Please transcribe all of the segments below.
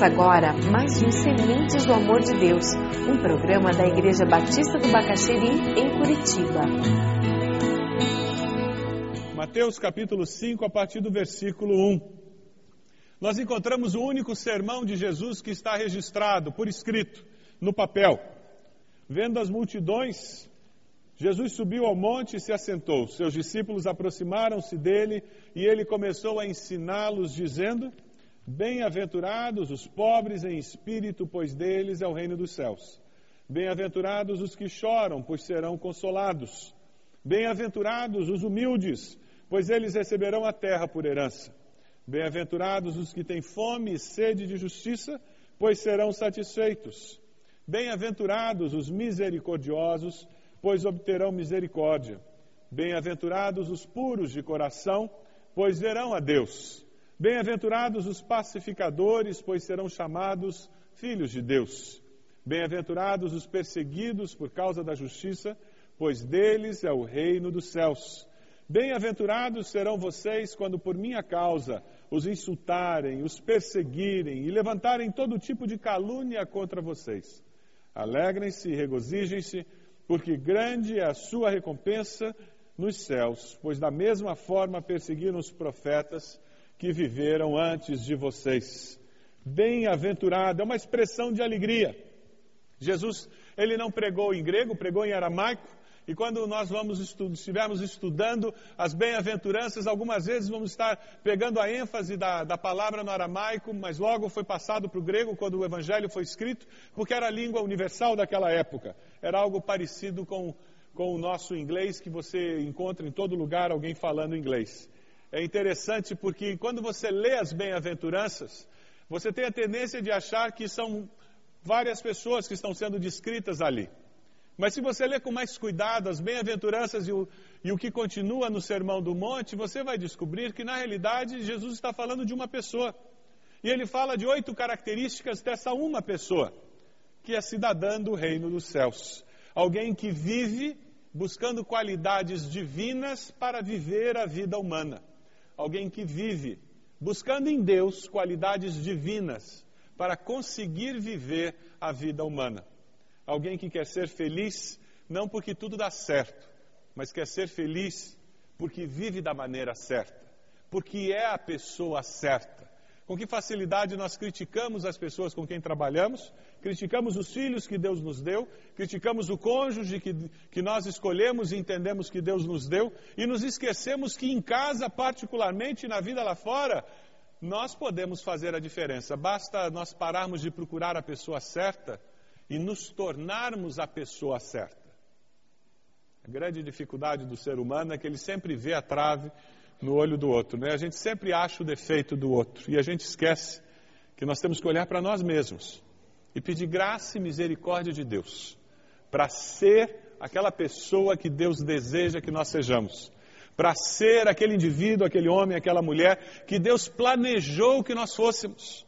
Começa agora mais um Sementes do Amor de Deus, um programa da Igreja Batista do Bacaxeri, em Curitiba. Mateus capítulo 5, a partir do versículo 1. Nós encontramos o único sermão de Jesus que está registrado, por escrito, no papel. Vendo as multidões, Jesus subiu ao monte e se assentou. Seus discípulos aproximaram-se dele e ele começou a ensiná-los, dizendo: Bem-aventurados os pobres em espírito, pois deles é o reino dos céus. Bem-aventurados os que choram, pois serão consolados. Bem-aventurados os humildes, pois eles receberão a terra por herança. Bem-aventurados os que têm fome e sede de justiça, pois serão satisfeitos. Bem-aventurados os misericordiosos, pois obterão misericórdia. Bem-aventurados os puros de coração, pois verão a Deus. Bem-aventurados os pacificadores, pois serão chamados filhos de Deus. Bem-aventurados os perseguidos por causa da justiça, pois deles é o reino dos céus. Bem-aventurados serão vocês quando por minha causa os insultarem, os perseguirem e levantarem todo tipo de calúnia contra vocês. Alegrem-se e regozijem-se, porque grande é a sua recompensa nos céus, pois da mesma forma perseguiram os profetas que viveram antes de vocês. Bem-aventurado, é uma expressão de alegria. Jesus, ele não pregou em grego, pregou em aramaico, e quando nós vamos estu estivermos estudando as bem-aventuranças, algumas vezes vamos estar pegando a ênfase da, da palavra no aramaico, mas logo foi passado para o grego quando o evangelho foi escrito, porque era a língua universal daquela época. Era algo parecido com, com o nosso inglês, que você encontra em todo lugar alguém falando inglês é interessante porque quando você lê as bem-aventuranças, você tem a tendência de achar que são várias pessoas que estão sendo descritas ali. Mas se você lê com mais cuidado as bem-aventuranças e, e o, que continua no Sermão do Monte, você vai descobrir que na realidade Jesus está falando de uma pessoa. E ele fala de oito características dessa uma pessoa, que é cidadã do reino dos céus. Alguém que vive buscando qualidades divinas para viver a vida humana alguém que vive buscando em Deus qualidades divinas para conseguir viver a vida humana. Alguém que quer ser feliz não porque tudo dá certo, mas quer ser feliz porque vive da maneira certa, porque é a pessoa certa, com que facilidade nós criticamos as pessoas com quem trabalhamos, criticamos os filhos que Deus nos deu, criticamos o cônjuge que, que nós escolhemos e entendemos que Deus nos deu, e nos esquecemos que em casa, particularmente na vida lá fora, nós podemos fazer a diferença. Basta nós pararmos de procurar a pessoa certa e nos tornarmos a pessoa certa. A grande dificuldade do ser humano é que ele sempre vê a trave no olho do outro. Né? A gente sempre acha o defeito do outro e a gente esquece que nós temos que olhar para nós mesmos e pedir graça e misericórdia de Deus para ser aquela pessoa que Deus deseja que nós sejamos. Para ser aquele indivíduo, aquele homem, aquela mulher que Deus planejou que nós fôssemos.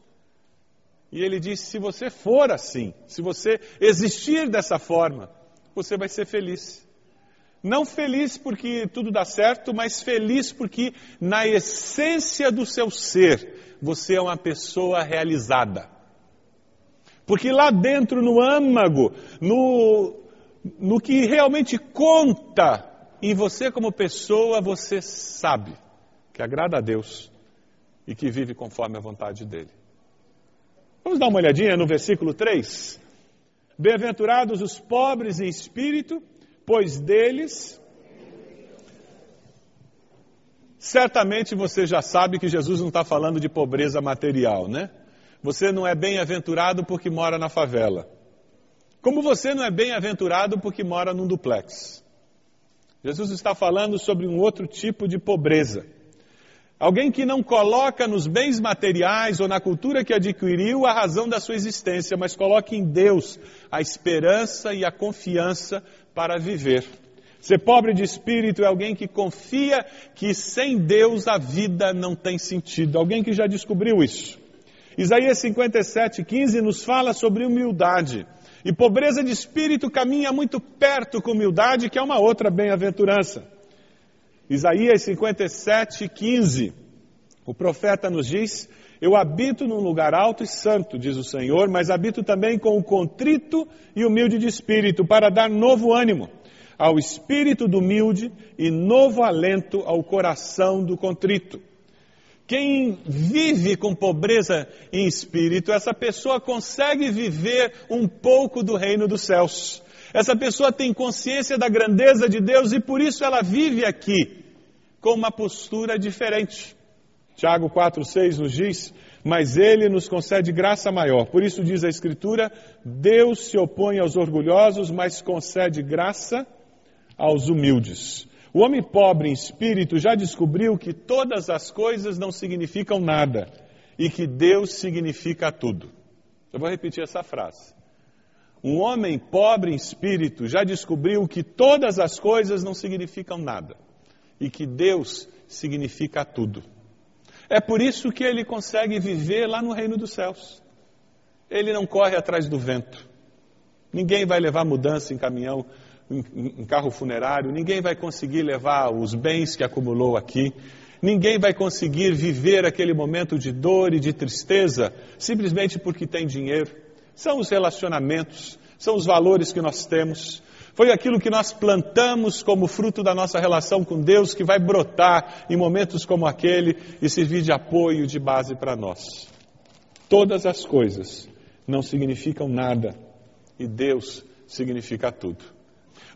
E ele disse: se você for assim, se você existir dessa forma, você vai ser feliz. Não feliz porque tudo dá certo, mas feliz porque na essência do seu ser você é uma pessoa realizada. Porque lá dentro, no âmago, no, no que realmente conta em você como pessoa, você sabe que agrada a Deus e que vive conforme a vontade dele. Vamos dar uma olhadinha no versículo 3. Bem-aventurados os pobres em espírito, pois deles. Certamente você já sabe que Jesus não está falando de pobreza material, né? Você não é bem-aventurado porque mora na favela. Como você não é bem-aventurado porque mora num duplex. Jesus está falando sobre um outro tipo de pobreza. Alguém que não coloca nos bens materiais ou na cultura que adquiriu a razão da sua existência, mas coloca em Deus a esperança e a confiança para viver. Ser pobre de espírito é alguém que confia que sem Deus a vida não tem sentido. Alguém que já descobriu isso. Isaías 57, 15 nos fala sobre humildade. E pobreza de espírito caminha muito perto com humildade, que é uma outra bem-aventurança. Isaías 57, 15. O profeta nos diz: Eu habito num lugar alto e santo, diz o Senhor, mas habito também com o contrito e humilde de espírito, para dar novo ânimo ao espírito do humilde e novo alento ao coração do contrito. Quem vive com pobreza em espírito, essa pessoa consegue viver um pouco do reino dos céus. Essa pessoa tem consciência da grandeza de Deus e por isso ela vive aqui com uma postura diferente. Tiago 4,6 nos diz: Mas ele nos concede graça maior. Por isso diz a Escritura: Deus se opõe aos orgulhosos, mas concede graça aos humildes. O homem pobre em espírito já descobriu que todas as coisas não significam nada e que Deus significa tudo. Eu vou repetir essa frase. Um homem pobre em espírito já descobriu que todas as coisas não significam nada e que Deus significa tudo. É por isso que ele consegue viver lá no reino dos céus. Ele não corre atrás do vento. Ninguém vai levar mudança em caminhão em, carro funerário, ninguém vai conseguir levar os bens que acumulou aqui, ninguém vai conseguir viver aquele momento de dor e de tristeza simplesmente porque tem dinheiro. São os relacionamentos, são os valores que nós temos. Foi aquilo que nós plantamos como fruto da nossa relação com Deus que vai brotar em momentos como aquele e servir de apoio, de base para nós. Todas as coisas não significam nada e Deus significa tudo.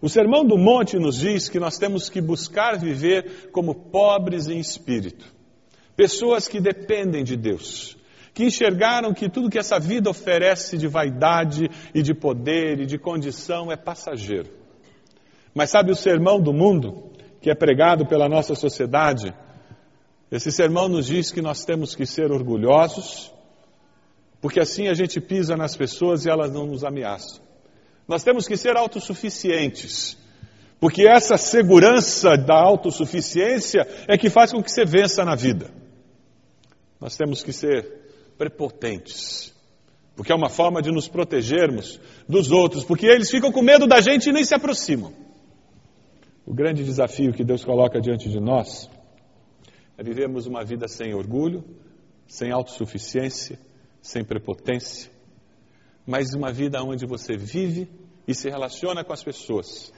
O Sermão do Monte nos diz que nós temos que buscar viver como pobres em espírito, pessoas que dependem de Deus, que enxergaram que tudo que essa vida oferece de vaidade e de poder e de condição é passageiro. Mas sabe o sermão do mundo, que é pregado pela nossa sociedade? Esse sermão nos diz que nós temos que ser orgulhosos, porque assim a gente pisa nas pessoas e elas não nos ameaçam. Nós temos que ser autossuficientes. Porque essa segurança da autossuficiência é que faz com que você vença na vida. Nós temos que ser prepotentes. Porque é uma forma de nos protegermos dos outros. Porque eles ficam com medo da gente e nem se aproximam. O grande desafio que Deus coloca diante de nós é vivermos uma vida sem orgulho, sem autossuficiência, sem prepotência, mas uma vida onde você vive e se relaciona com as pessoas,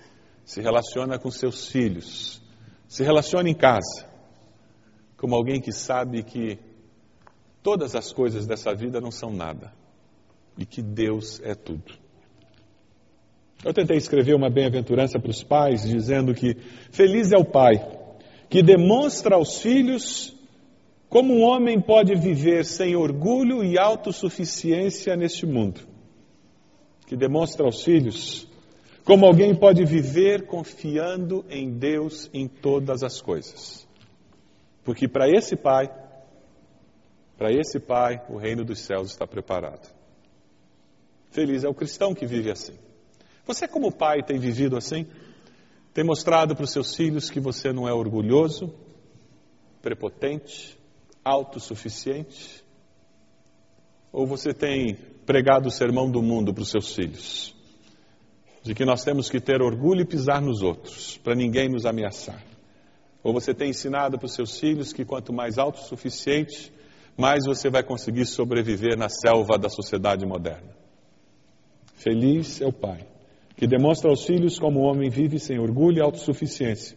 se relaciona com seus filhos, se relaciona em casa, como alguém que sabe que todas as coisas dessa vida não são nada e que Deus é tudo. Eu tentei escrever uma bem-aventurança para os pais, dizendo que feliz é o pai que demonstra aos filhos como um homem pode viver sem orgulho e autossuficiência neste mundo que demonstra aos filhos como alguém pode viver confiando em Deus em todas as coisas. Porque para esse pai, para esse pai, o reino dos céus está preparado. Feliz é o cristão que vive assim. Você, como pai, tem vivido assim? Tem mostrado para os seus filhos que você não é orgulhoso, prepotente, autossuficiente? Ou você tem pregado o sermão do mundo para os seus filhos? De que nós temos que ter orgulho e pisar nos outros, para ninguém nos ameaçar. Ou você tem ensinado para os seus filhos que quanto mais autossuficiente, mais você vai conseguir sobreviver na selva da sociedade moderna. Feliz é o pai que demonstra aos filhos como o homem vive sem orgulho e autossuficiência,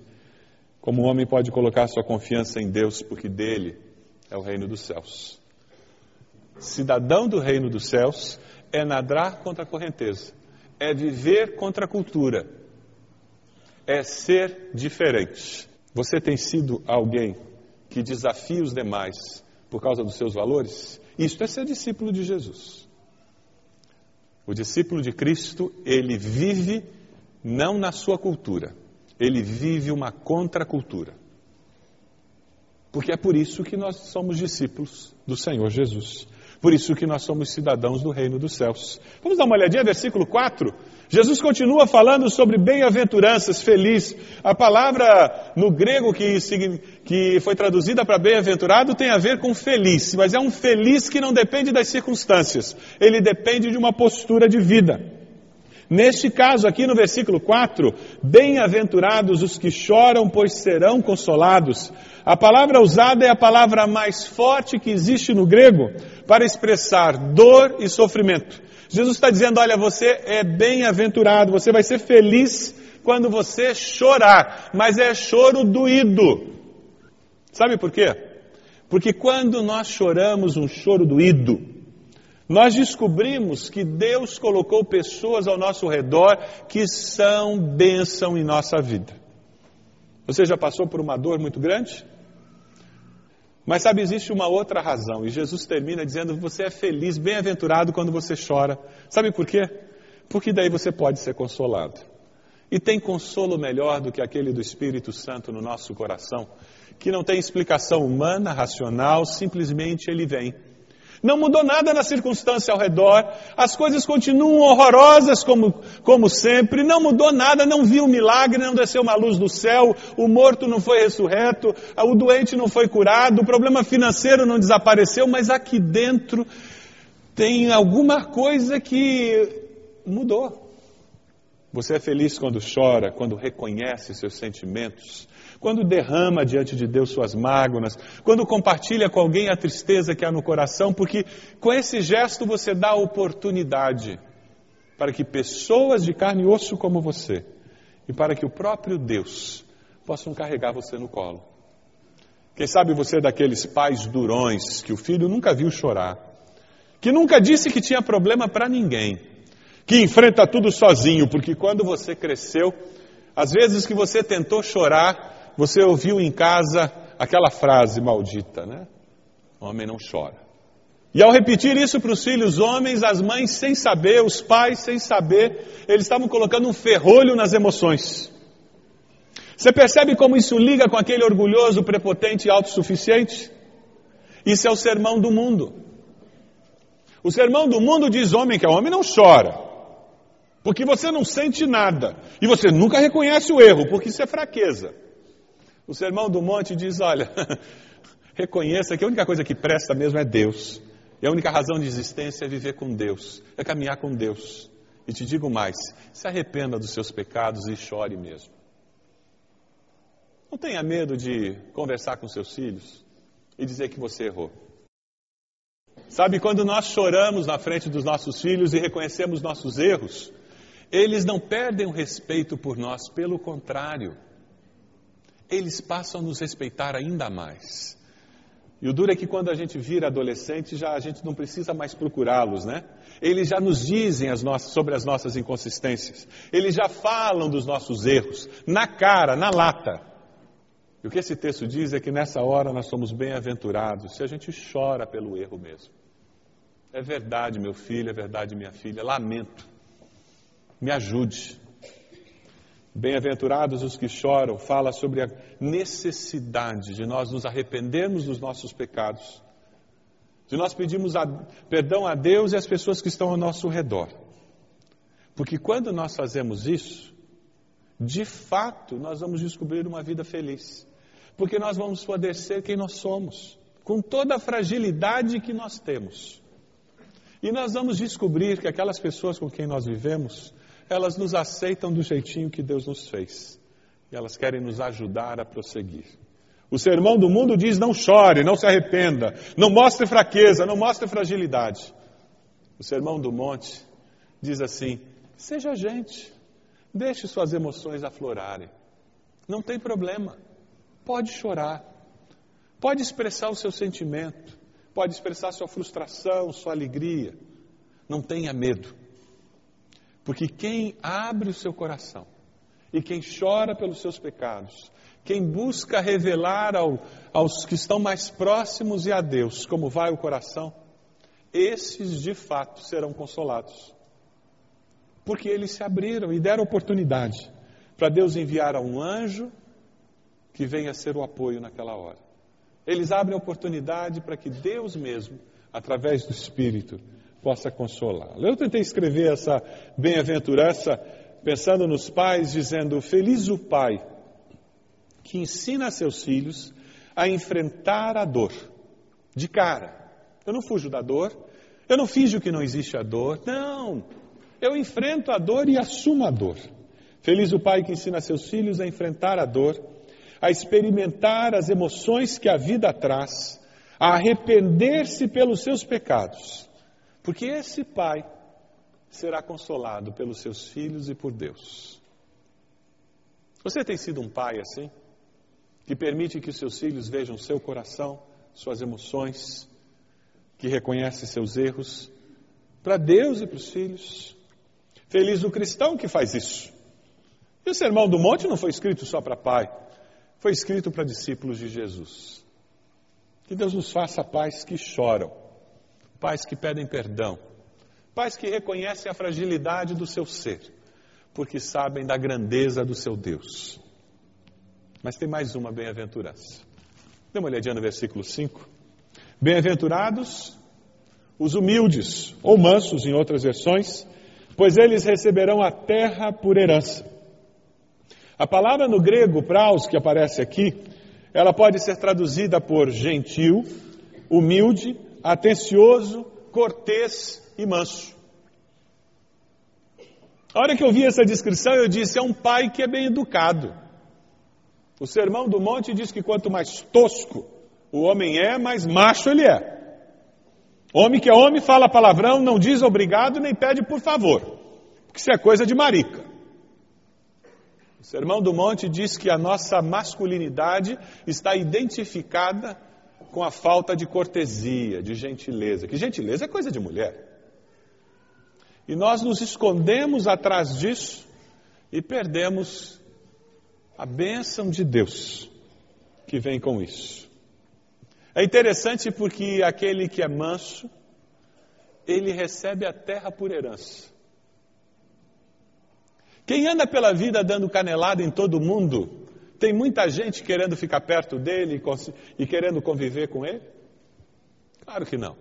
como o homem pode colocar sua confiança em Deus, porque dele é o reino dos céus cidadão do reino dos céus, é nadar contra a correnteza, é viver contra a cultura, é ser diferente. Você tem sido alguém que desafia os demais por causa dos seus valores? Isto é ser discípulo de Jesus. O discípulo de Cristo, ele vive não na sua cultura, ele vive uma contracultura. Porque é por isso que nós somos discípulos do Senhor Jesus. Por isso que nós somos cidadãos do reino dos céus. Vamos dar uma olhadinha, versículo 4. Jesus continua falando sobre bem-aventuranças, feliz. A palavra no grego que, que foi traduzida para bem-aventurado tem a ver com feliz, mas é um feliz que não depende das circunstâncias, ele depende de uma postura de vida. Neste caso, aqui no versículo 4, bem-aventurados os que choram, pois serão consolados. A palavra usada é a palavra mais forte que existe no grego para expressar dor e sofrimento. Jesus está dizendo: olha, você é bem-aventurado, você vai ser feliz quando você chorar, mas é choro doído. Sabe por quê? Porque quando nós choramos um choro doído, nós descobrimos que Deus colocou pessoas ao nosso redor que são bênção em nossa vida. Você já passou por uma dor muito grande? Mas sabe, existe uma outra razão, e Jesus termina dizendo: Você é feliz, bem-aventurado quando você chora. Sabe por quê? Porque daí você pode ser consolado. E tem consolo melhor do que aquele do Espírito Santo no nosso coração, que não tem explicação humana, racional, simplesmente ele vem. Não mudou nada na circunstância ao redor, as coisas continuam horrorosas como, como sempre, não mudou nada, não viu um milagre, não desceu uma luz do céu, o morto não foi ressurreto, o doente não foi curado, o problema financeiro não desapareceu, mas aqui dentro tem alguma coisa que mudou. Você é feliz quando chora, quando reconhece seus sentimentos, quando derrama diante de Deus suas mágoas, quando compartilha com alguém a tristeza que há no coração, porque com esse gesto você dá oportunidade para que pessoas de carne e osso como você e para que o próprio Deus possam carregar você no colo. Quem sabe você é daqueles pais durões que o filho nunca viu chorar, que nunca disse que tinha problema para ninguém, que enfrenta tudo sozinho, porque quando você cresceu, às vezes que você tentou chorar, você ouviu em casa aquela frase maldita, né? Homem não chora. E ao repetir isso para os filhos homens, as mães sem saber, os pais sem saber, eles estavam colocando um ferrolho nas emoções. Você percebe como isso liga com aquele orgulhoso, prepotente e autossuficiente? Isso é o sermão do mundo. O sermão do mundo diz homem que é homem não chora. Porque você não sente nada. E você nunca reconhece o erro, porque isso é fraqueza. O Sermão do Monte diz: olha, reconheça que a única coisa que presta mesmo é Deus. E a única razão de existência é viver com Deus, é caminhar com Deus. E te digo mais: se arrependa dos seus pecados e chore mesmo. Não tenha medo de conversar com seus filhos e dizer que você errou. Sabe, quando nós choramos na frente dos nossos filhos e reconhecemos nossos erros, eles não perdem o respeito por nós, pelo contrário eles passam a nos respeitar ainda mais. E o duro é que quando a gente vira adolescente, já a gente não precisa mais procurá-los, né? Eles já nos dizem as nossas, sobre as nossas inconsistências. Eles já falam dos nossos erros, na cara, na lata. E o que esse texto diz é que nessa hora nós somos bem-aventurados se a gente chora pelo erro mesmo. É verdade, meu filho, é verdade, minha filha, lamento. Me ajude. Bem-aventurados os que choram, fala sobre a necessidade de nós nos arrependermos dos nossos pecados, de nós pedirmos a, perdão a Deus e às pessoas que estão ao nosso redor. Porque quando nós fazemos isso, de fato, nós vamos descobrir uma vida feliz. Porque nós vamos poder ser quem nós somos, com toda a fragilidade que nós temos. E nós vamos descobrir que aquelas pessoas com quem nós vivemos elas nos aceitam do jeitinho que Deus nos fez. E elas querem nos ajudar a prosseguir. O sermão do mundo diz: não chore, não se arrependa, não mostre fraqueza, não mostre fragilidade. O sermão do monte diz assim: seja gente, deixe suas emoções aflorarem. Não tem problema, pode chorar, pode expressar o seu sentimento, pode expressar sua frustração, sua alegria. Não tenha medo. Porque quem abre o seu coração e quem chora pelos seus pecados, quem busca revelar ao, aos que estão mais próximos e a Deus como vai o coração, esses de fato serão consolados. Porque eles se abriram e deram oportunidade para Deus enviar a um anjo que venha ser o apoio naquela hora. Eles abrem oportunidade para que Deus mesmo, através do Espírito, possa consolá-lo. Eu tentei escrever essa bem-aventurança pensando nos pais, dizendo: Feliz o pai que ensina seus filhos a enfrentar a dor de cara. Eu não fujo da dor, eu não finjo que não existe a dor, não. Eu enfrento a dor e assumo a dor. Feliz o pai que ensina seus filhos a enfrentar a dor, a experimentar as emoções que a vida traz, a arrepender-se pelos seus pecados. Porque esse pai será consolado pelos seus filhos e por Deus. Você tem sido um pai assim? Que permite que os seus filhos vejam seu coração, suas emoções, que reconhece seus erros, para Deus e para os filhos. Feliz o cristão que faz isso. E o Sermão do Monte não foi escrito só para pai, foi escrito para discípulos de Jesus. Que Deus nos faça pais que choram, pais que pedem perdão, pais que reconhecem a fragilidade do seu ser, porque sabem da grandeza do seu Deus. Mas tem mais uma bem-aventurança. Dê uma olhadinha no versículo 5. Bem-aventurados os humildes, ou mansos em outras versões, pois eles receberão a terra por herança. A palavra no grego praus que aparece aqui, ela pode ser traduzida por gentil, humilde, atencioso, cortês e manso. A hora que eu vi essa descrição, eu disse: é um pai que é bem educado. O Sermão do Monte diz que quanto mais tosco o homem é, mais macho ele é. Homem que é homem fala palavrão, não diz obrigado nem pede por favor, porque isso é coisa de marica. O Sermão do Monte diz que a nossa masculinidade está identificada com a falta de cortesia, de gentileza. Que gentileza é coisa de mulher. E nós nos escondemos atrás disso e perdemos a bênção de Deus que vem com isso. É interessante porque aquele que é manso, ele recebe a terra por herança. Quem anda pela vida dando canelada em todo mundo, tem muita gente querendo ficar perto dele e querendo conviver com ele? Claro que não.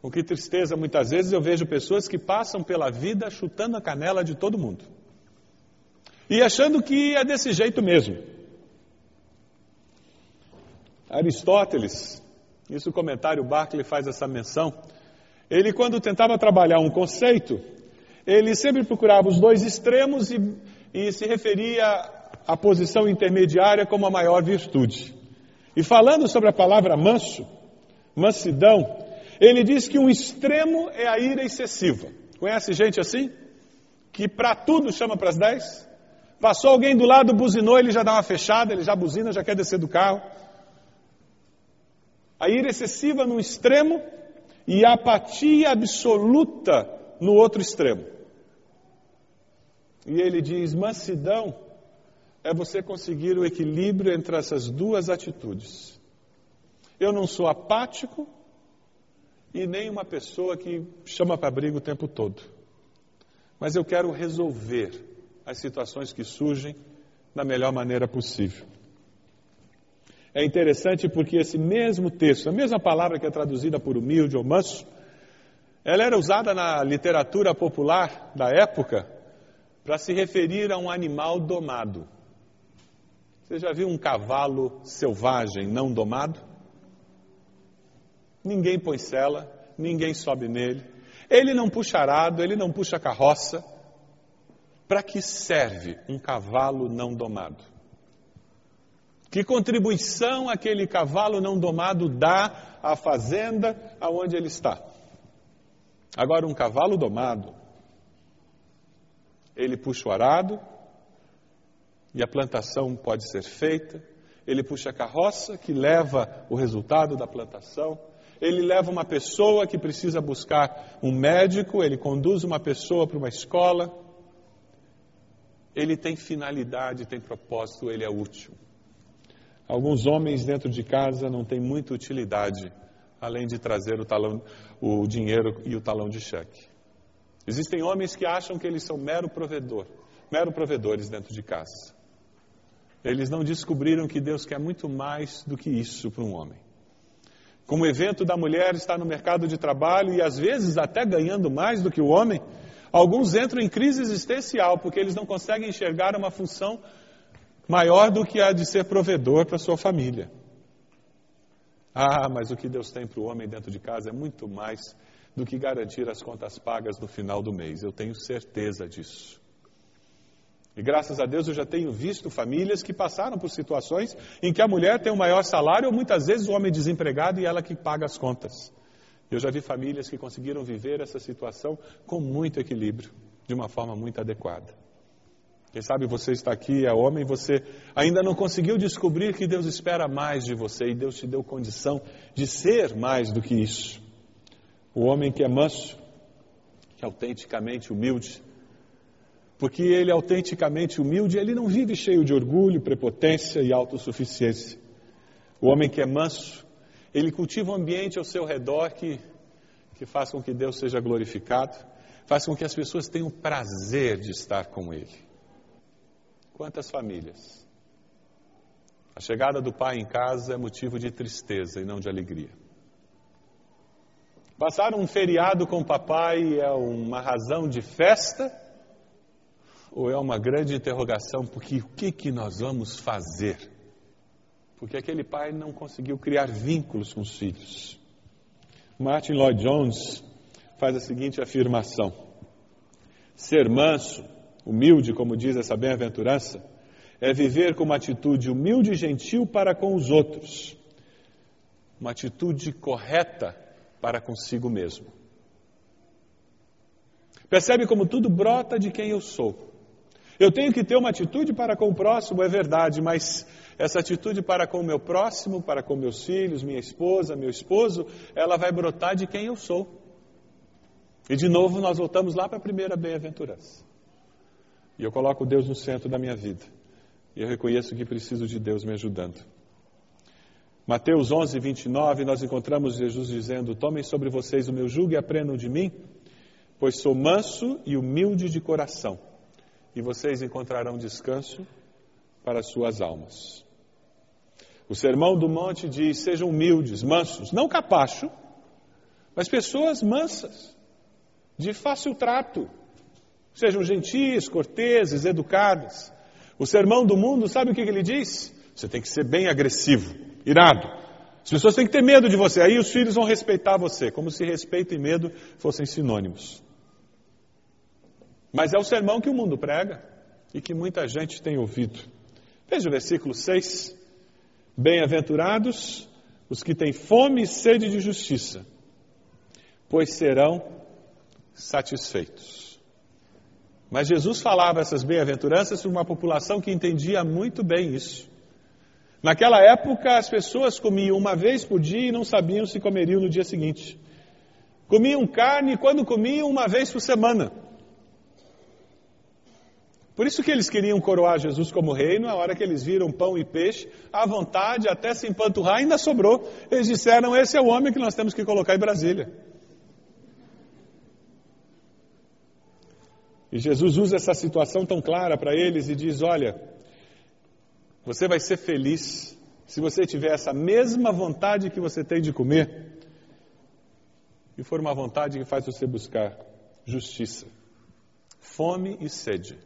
Com que tristeza, muitas vezes eu vejo pessoas que passam pela vida chutando a canela de todo mundo. E achando que é desse jeito mesmo. Aristóteles, isso o comentário Barclay faz essa menção, ele quando tentava trabalhar um conceito, ele sempre procurava os dois extremos e, e se referia à posição intermediária como a maior virtude. E falando sobre a palavra manso, mansidão, ele diz que um extremo é a ira excessiva. Conhece gente assim? Que para tudo chama para as dez? Passou alguém do lado, buzinou, ele já dá uma fechada, ele já buzina, já quer descer do carro a ira excessiva no extremo e a apatia absoluta no outro extremo. E ele diz: mansidão é você conseguir o equilíbrio entre essas duas atitudes. Eu não sou apático e nem uma pessoa que chama para briga o tempo todo. Mas eu quero resolver as situações que surgem da melhor maneira possível. É interessante porque esse mesmo texto, a mesma palavra que é traduzida por humilde ou manso, ela era usada na literatura popular da época para se referir a um animal domado. Você já viu um cavalo selvagem não domado? Ninguém põe cela, ninguém sobe nele. Ele não puxa arado, ele não puxa carroça. Para que serve um cavalo não domado? Que contribuição aquele cavalo não domado dá à fazenda aonde ele está? Agora, um cavalo domado, ele puxa o arado e a plantação pode ser feita, ele puxa a carroça que leva o resultado da plantação, ele leva uma pessoa que precisa buscar um médico, ele conduz uma pessoa para uma escola, ele tem finalidade, tem propósito, ele é útil. Alguns homens dentro de casa não têm muita utilidade, além de trazer o, talão, o dinheiro e o talão de cheque. Existem homens que acham que eles são mero provedor, mero provedores dentro de casa. Eles não descobriram que Deus quer muito mais do que isso para um homem. Como o evento da mulher está no mercado de trabalho e às vezes até ganhando mais do que o homem, alguns entram em crise existencial porque eles não conseguem enxergar uma função maior do que a de ser provedor para sua família. Ah, mas o que Deus tem para o homem dentro de casa é muito mais do que garantir as contas pagas no final do mês. Eu tenho certeza disso. E graças a Deus eu já tenho visto famílias que passaram por situações em que a mulher tem o maior salário ou muitas vezes o homem desempregado e ela que paga as contas. Eu já vi famílias que conseguiram viver essa situação com muito equilíbrio, de uma forma muito adequada. Quem sabe você está aqui, é homem, você ainda não conseguiu descobrir que Deus espera mais de você e Deus te deu condição de ser mais do que isso. O homem que é manso, que é autenticamente humilde, porque ele é autenticamente humilde, ele não vive cheio de orgulho, prepotência e autossuficiência. O homem que é manso, ele cultiva um ambiente ao seu redor que, que faz com que Deus seja glorificado, faz com que as pessoas tenham prazer de estar com ele. Quantas famílias? A chegada do pai em casa é motivo de tristeza e não de alegria. Passar um feriado com o papai é uma razão de festa ou é uma grande interrogação, porque o que, que nós vamos fazer? Porque aquele pai não conseguiu criar vínculos com os filhos. Martin Lloyd Jones faz a seguinte afirmação: Ser manso, humilde, como diz essa bem-aventurança, é viver com uma atitude humilde e gentil para com os outros, uma atitude correta para consigo mesmo. Percebe como tudo brota de quem eu sou. Eu tenho que ter uma atitude para com o próximo, é verdade, mas essa atitude para com o meu próximo, para com meus filhos, minha esposa, meu esposo, ela vai brotar de quem eu sou. E de novo nós voltamos lá para a primeira bem-aventurança. E eu coloco Deus no centro da minha vida. E eu reconheço que preciso de Deus me ajudando. Mateus 11, 29, nós encontramos Jesus dizendo: Tomem sobre vocês o meu jugo e aprendam de mim, pois sou manso e humilde de coração e vocês encontrarão descanso para suas almas. O Sermão do Monte diz: sejam humildes, mansos, não capacho, mas pessoas mansas, de fácil trato. Sejam gentis, corteses, educadas. O Sermão do Mundo, sabe o que ele diz? Você tem que ser bem agressivo, irado. As pessoas têm que ter medo de você, aí os filhos vão respeitar você, como se respeito e medo fossem sinônimos. Mas é o sermão que o mundo prega e que muita gente tem ouvido. Veja o versículo 6. Bem-aventurados os que têm fome e sede de justiça, pois serão satisfeitos. Mas Jesus falava essas bem-aventuranças para uma população que entendia muito bem isso. Naquela época, as pessoas comiam uma vez por dia e não sabiam se comeriam no dia seguinte. Comiam carne quando comiam uma vez por semana. Por isso que eles queriam coroar Jesus como rei, na hora que eles viram pão e peixe, à vontade, até se empanturrar, ainda sobrou. Eles disseram: esse é o homem que nós temos que colocar em Brasília. E Jesus usa essa situação tão clara para eles e diz: Olha, você vai ser feliz se você tiver essa mesma vontade que você tem de comer, e for uma vontade que faz você buscar justiça, fome e sede.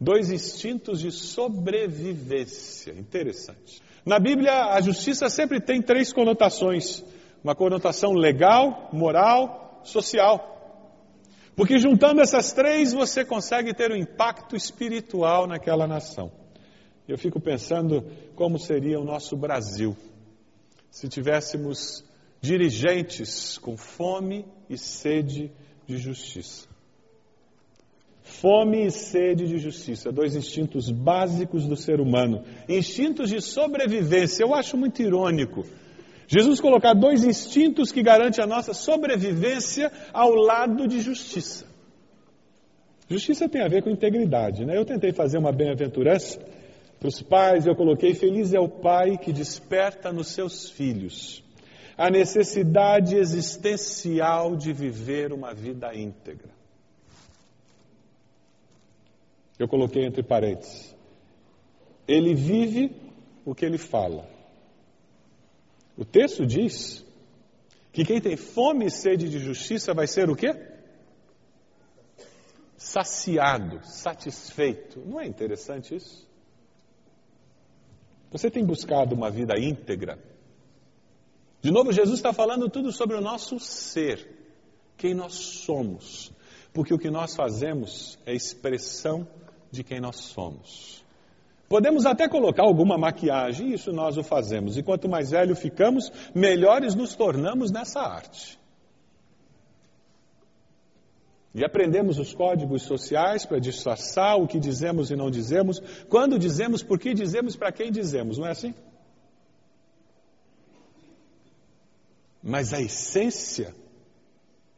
Dois instintos de sobrevivência. Interessante. Na Bíblia, a justiça sempre tem três conotações: uma conotação legal, moral, social. Porque juntando essas três, você consegue ter um impacto espiritual naquela nação. Eu fico pensando como seria o nosso Brasil se tivéssemos dirigentes com fome e sede de justiça. Fome e sede de justiça, dois instintos básicos do ser humano, instintos de sobrevivência. Eu acho muito irônico Jesus colocar dois instintos que garantem a nossa sobrevivência ao lado de justiça. Justiça tem a ver com integridade, né? Eu tentei fazer uma bem-aventurança para os pais, eu coloquei: Feliz é o pai que desperta nos seus filhos a necessidade existencial de viver uma vida íntegra. Eu coloquei entre parênteses. Ele vive o que ele fala. O texto diz que quem tem fome e sede de justiça vai ser o quê? Saciado, satisfeito. Não é interessante isso? Você tem buscado uma vida íntegra? De novo, Jesus está falando tudo sobre o nosso ser. quem nós somos, porque o que nós fazemos é expressão de quem nós somos. Podemos até colocar alguma maquiagem, isso nós o fazemos, e quanto mais velho ficamos, melhores nos tornamos nessa arte. E aprendemos os códigos sociais para disfarçar o que dizemos e não dizemos, quando dizemos, por que dizemos, para quem dizemos, não é assim? Mas a essência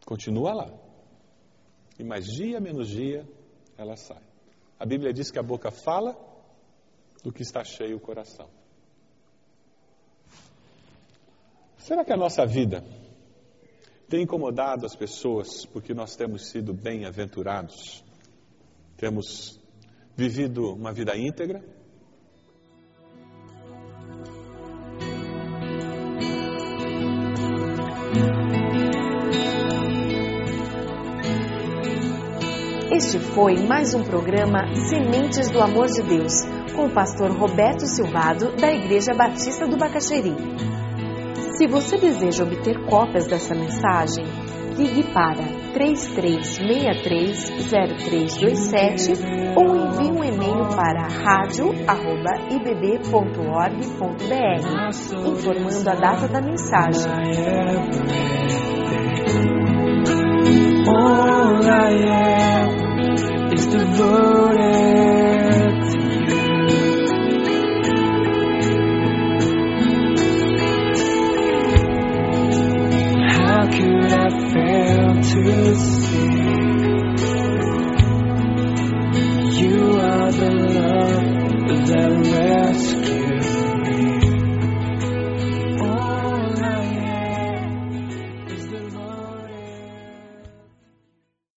continua lá. E mais dia menos dia ela sai. A Bíblia diz que a boca fala do que está cheio o coração. Será que a nossa vida tem incomodado as pessoas porque nós temos sido bem-aventurados? Temos vivido uma vida íntegra? Este foi mais um programa Sementes do Amor de Deus, com o pastor Roberto Silvado, da Igreja Batista do Bacaxeri. Se você deseja obter cópias dessa mensagem, ligue para 33630327 ou envie um e-mail para radio@ibb.org.br, informando a data da mensagem. All I am is devoted. truth.